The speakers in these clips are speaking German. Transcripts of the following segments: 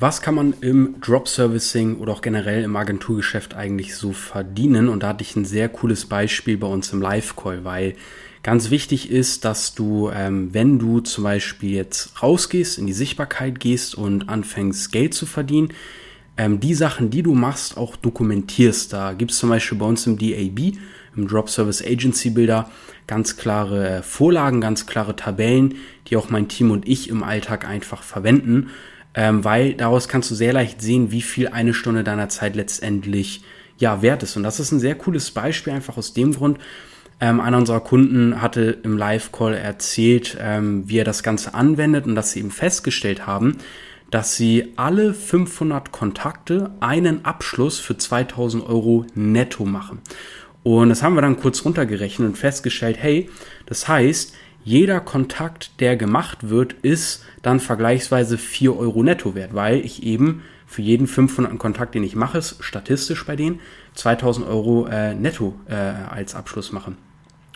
Was kann man im Drop-Servicing oder auch generell im Agenturgeschäft eigentlich so verdienen? Und da hatte ich ein sehr cooles Beispiel bei uns im Live-Call, weil ganz wichtig ist, dass du, ähm, wenn du zum Beispiel jetzt rausgehst, in die Sichtbarkeit gehst und anfängst Geld zu verdienen, ähm, die Sachen, die du machst, auch dokumentierst. Da gibt es zum Beispiel bei uns im DAB, im Drop Service Agency Builder, ganz klare äh, Vorlagen, ganz klare Tabellen, die auch mein Team und ich im Alltag einfach verwenden ähm, weil daraus kannst du sehr leicht sehen, wie viel eine Stunde deiner Zeit letztendlich ja wert ist. Und das ist ein sehr cooles Beispiel, einfach aus dem Grund. Ähm, einer unserer Kunden hatte im Live-Call erzählt, ähm, wie er das Ganze anwendet und dass sie eben festgestellt haben, dass sie alle 500 Kontakte einen Abschluss für 2000 Euro netto machen. Und das haben wir dann kurz runtergerechnet und festgestellt, hey, das heißt, jeder Kontakt, der gemacht wird, ist dann vergleichsweise 4 Euro netto wert, weil ich eben für jeden 500. Kontakt, den ich mache, statistisch bei denen 2000 Euro äh, netto äh, als Abschluss mache.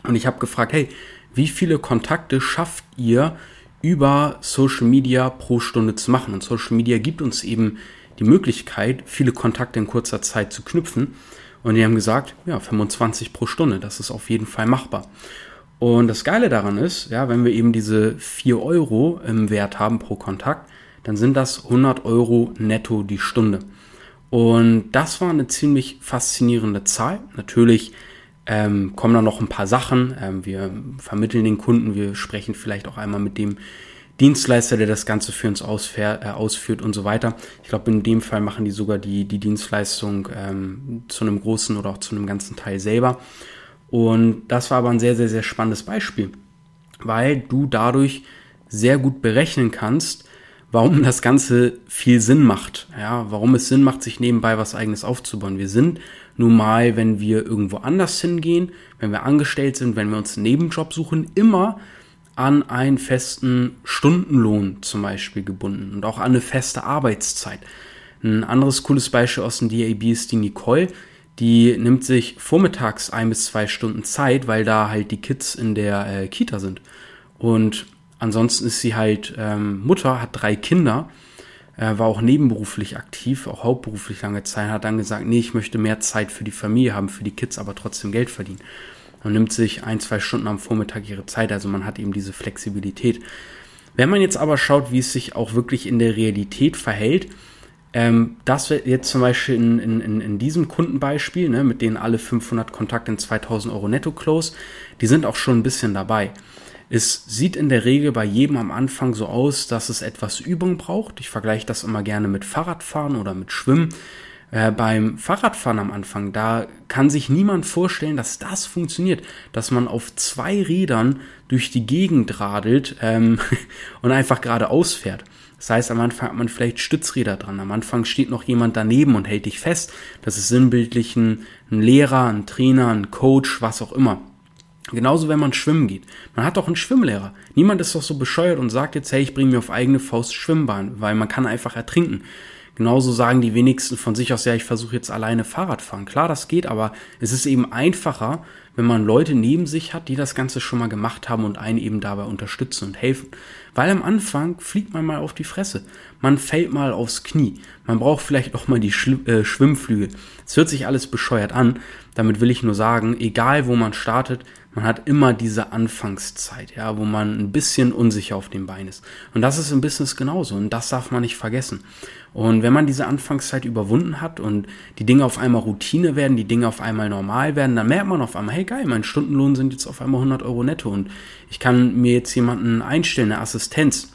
Und ich habe gefragt, hey, wie viele Kontakte schafft ihr über Social Media pro Stunde zu machen? Und Social Media gibt uns eben die Möglichkeit, viele Kontakte in kurzer Zeit zu knüpfen. Und die haben gesagt, ja, 25 pro Stunde, das ist auf jeden Fall machbar. Und das Geile daran ist, ja, wenn wir eben diese 4 Euro im Wert haben pro Kontakt, dann sind das 100 Euro netto die Stunde. Und das war eine ziemlich faszinierende Zahl. Natürlich ähm, kommen da noch ein paar Sachen. Ähm, wir vermitteln den Kunden, wir sprechen vielleicht auch einmal mit dem Dienstleister, der das Ganze für uns ausfähr, äh, ausführt und so weiter. Ich glaube, in dem Fall machen die sogar die, die Dienstleistung ähm, zu einem großen oder auch zu einem ganzen Teil selber. Und das war aber ein sehr, sehr, sehr spannendes Beispiel, weil du dadurch sehr gut berechnen kannst, warum das Ganze viel Sinn macht. Ja, warum es Sinn macht, sich nebenbei was eigenes aufzubauen. Wir sind nun mal, wenn wir irgendwo anders hingehen, wenn wir angestellt sind, wenn wir uns einen Nebenjob suchen, immer an einen festen Stundenlohn zum Beispiel gebunden und auch an eine feste Arbeitszeit. Ein anderes cooles Beispiel aus dem DAB ist die Nicole die nimmt sich vormittags ein bis zwei Stunden Zeit, weil da halt die Kids in der äh, Kita sind. Und ansonsten ist sie halt ähm, Mutter, hat drei Kinder, äh, war auch nebenberuflich aktiv, auch hauptberuflich lange Zeit, hat dann gesagt, nee, ich möchte mehr Zeit für die Familie haben, für die Kids, aber trotzdem Geld verdienen. Und nimmt sich ein, zwei Stunden am Vormittag ihre Zeit, also man hat eben diese Flexibilität. Wenn man jetzt aber schaut, wie es sich auch wirklich in der Realität verhält, ähm, das wird jetzt zum Beispiel in, in, in diesem Kundenbeispiel, ne, mit denen alle 500 Kontakte in 2000 Euro netto close, die sind auch schon ein bisschen dabei. Es sieht in der Regel bei jedem am Anfang so aus, dass es etwas Übung braucht. Ich vergleiche das immer gerne mit Fahrradfahren oder mit Schwimmen. Äh, beim Fahrradfahren am Anfang, da kann sich niemand vorstellen, dass das funktioniert, dass man auf zwei Rädern durch die Gegend radelt ähm, und einfach geradeaus fährt. Das heißt, am Anfang hat man vielleicht Stützräder dran. Am Anfang steht noch jemand daneben und hält dich fest. Das ist sinnbildlich ein, ein Lehrer, ein Trainer, ein Coach, was auch immer. Genauso, wenn man schwimmen geht. Man hat doch einen Schwimmlehrer. Niemand ist doch so bescheuert und sagt jetzt, hey, ich bringe mir auf eigene Faust Schwimmbahn, weil man kann einfach ertrinken. Genauso sagen die wenigsten von sich aus, ja, ich versuche jetzt alleine Fahrrad fahren. Klar, das geht, aber es ist eben einfacher, wenn man Leute neben sich hat, die das Ganze schon mal gemacht haben und einen eben dabei unterstützen und helfen. Weil am Anfang fliegt man mal auf die Fresse. Man fällt mal aufs Knie. Man braucht vielleicht auch mal die Schli äh, Schwimmflügel. Es hört sich alles bescheuert an. Damit will ich nur sagen, egal wo man startet, man hat immer diese Anfangszeit, ja, wo man ein bisschen unsicher auf dem Bein ist. Und das ist im Business genauso und das darf man nicht vergessen. Und wenn man diese Anfangszeit überwunden hat und die Dinge auf einmal Routine werden, die Dinge auf einmal normal werden, dann merkt man auf einmal, hey geil, mein Stundenlohn sind jetzt auf einmal 100 Euro netto und ich kann mir jetzt jemanden einstellen, eine Assistenz,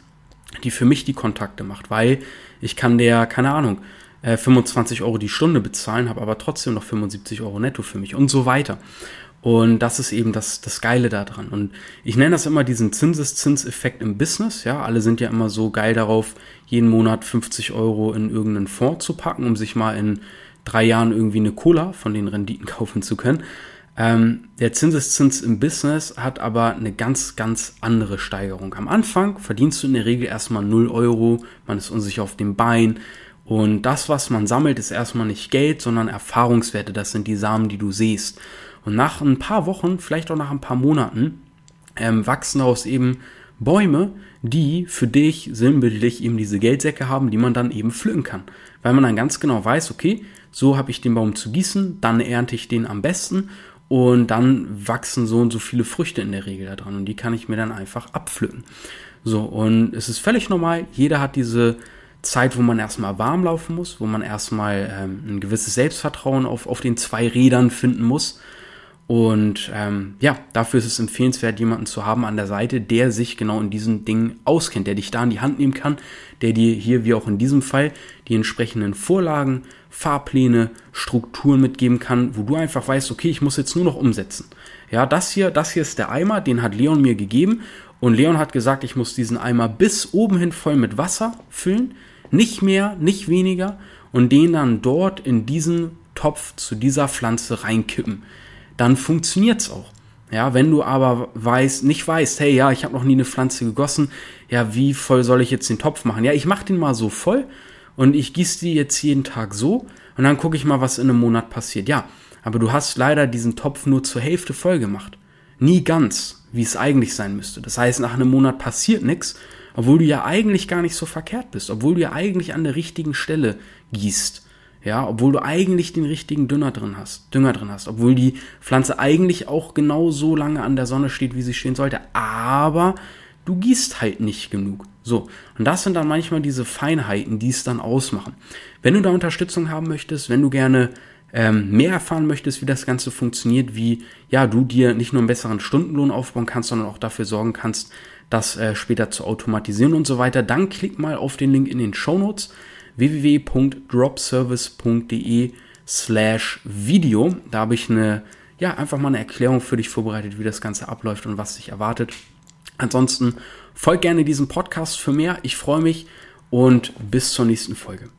die für mich die Kontakte macht, weil ich kann der, keine Ahnung, 25 äh, Euro die Stunde bezahlen, habe aber trotzdem noch 75 Euro netto für mich und so weiter. Und das ist eben das, das Geile daran. Und ich nenne das immer diesen Zinseszinseffekt im Business. Ja, alle sind ja immer so geil darauf, jeden Monat 50 Euro in irgendeinen Fonds zu packen, um sich mal in drei Jahren irgendwie eine Cola von den Renditen kaufen zu können. Ähm, der Zinseszins im Business hat aber eine ganz, ganz andere Steigerung. Am Anfang verdienst du in der Regel erstmal 0 Euro, man ist unsicher auf dem Bein. Und das, was man sammelt, ist erstmal nicht Geld, sondern Erfahrungswerte. Das sind die Samen, die du siehst. Und nach ein paar Wochen, vielleicht auch nach ein paar Monaten, ähm, wachsen daraus eben Bäume, die für dich sinnbildlich eben diese Geldsäcke haben, die man dann eben pflücken kann. Weil man dann ganz genau weiß, okay, so habe ich den Baum zu gießen, dann ernte ich den am besten und dann wachsen so und so viele Früchte in der Regel da dran und die kann ich mir dann einfach abpflücken. So, und es ist völlig normal, jeder hat diese Zeit, wo man erstmal warm laufen muss, wo man erstmal ähm, ein gewisses Selbstvertrauen auf, auf den zwei Rädern finden muss. Und ähm, ja, dafür ist es empfehlenswert, jemanden zu haben an der Seite, der sich genau in diesen Dingen auskennt, der dich da in die Hand nehmen kann, der dir hier, wie auch in diesem Fall, die entsprechenden Vorlagen, Fahrpläne, Strukturen mitgeben kann, wo du einfach weißt, okay, ich muss jetzt nur noch umsetzen. Ja, das hier, das hier ist der Eimer, den hat Leon mir gegeben. Und Leon hat gesagt, ich muss diesen Eimer bis oben hin voll mit Wasser füllen, nicht mehr, nicht weniger. Und den dann dort in diesen Topf zu dieser Pflanze reinkippen dann funktioniert's auch. Ja, wenn du aber weißt, nicht weißt, hey, ja, ich habe noch nie eine Pflanze gegossen, ja, wie voll soll ich jetzt den Topf machen? Ja, ich mache den mal so voll und ich gieße die jetzt jeden Tag so und dann gucke ich mal, was in einem Monat passiert. Ja, aber du hast leider diesen Topf nur zur Hälfte voll gemacht. Nie ganz, wie es eigentlich sein müsste. Das heißt, nach einem Monat passiert nichts, obwohl du ja eigentlich gar nicht so verkehrt bist, obwohl du ja eigentlich an der richtigen Stelle gießt. Ja, obwohl du eigentlich den richtigen Dünger drin hast, Dünger drin hast, obwohl die Pflanze eigentlich auch genau so lange an der Sonne steht, wie sie stehen sollte, aber du gießt halt nicht genug. So, und das sind dann manchmal diese Feinheiten, die es dann ausmachen. Wenn du da Unterstützung haben möchtest, wenn du gerne ähm, mehr erfahren möchtest, wie das Ganze funktioniert, wie ja du dir nicht nur einen besseren Stundenlohn aufbauen kannst, sondern auch dafür sorgen kannst, das äh, später zu automatisieren und so weiter, dann klick mal auf den Link in den Show Notes www.dropservice.de slash Video. Da habe ich eine, ja, einfach mal eine Erklärung für dich vorbereitet, wie das Ganze abläuft und was dich erwartet. Ansonsten folgt gerne diesem Podcast für mehr. Ich freue mich und bis zur nächsten Folge.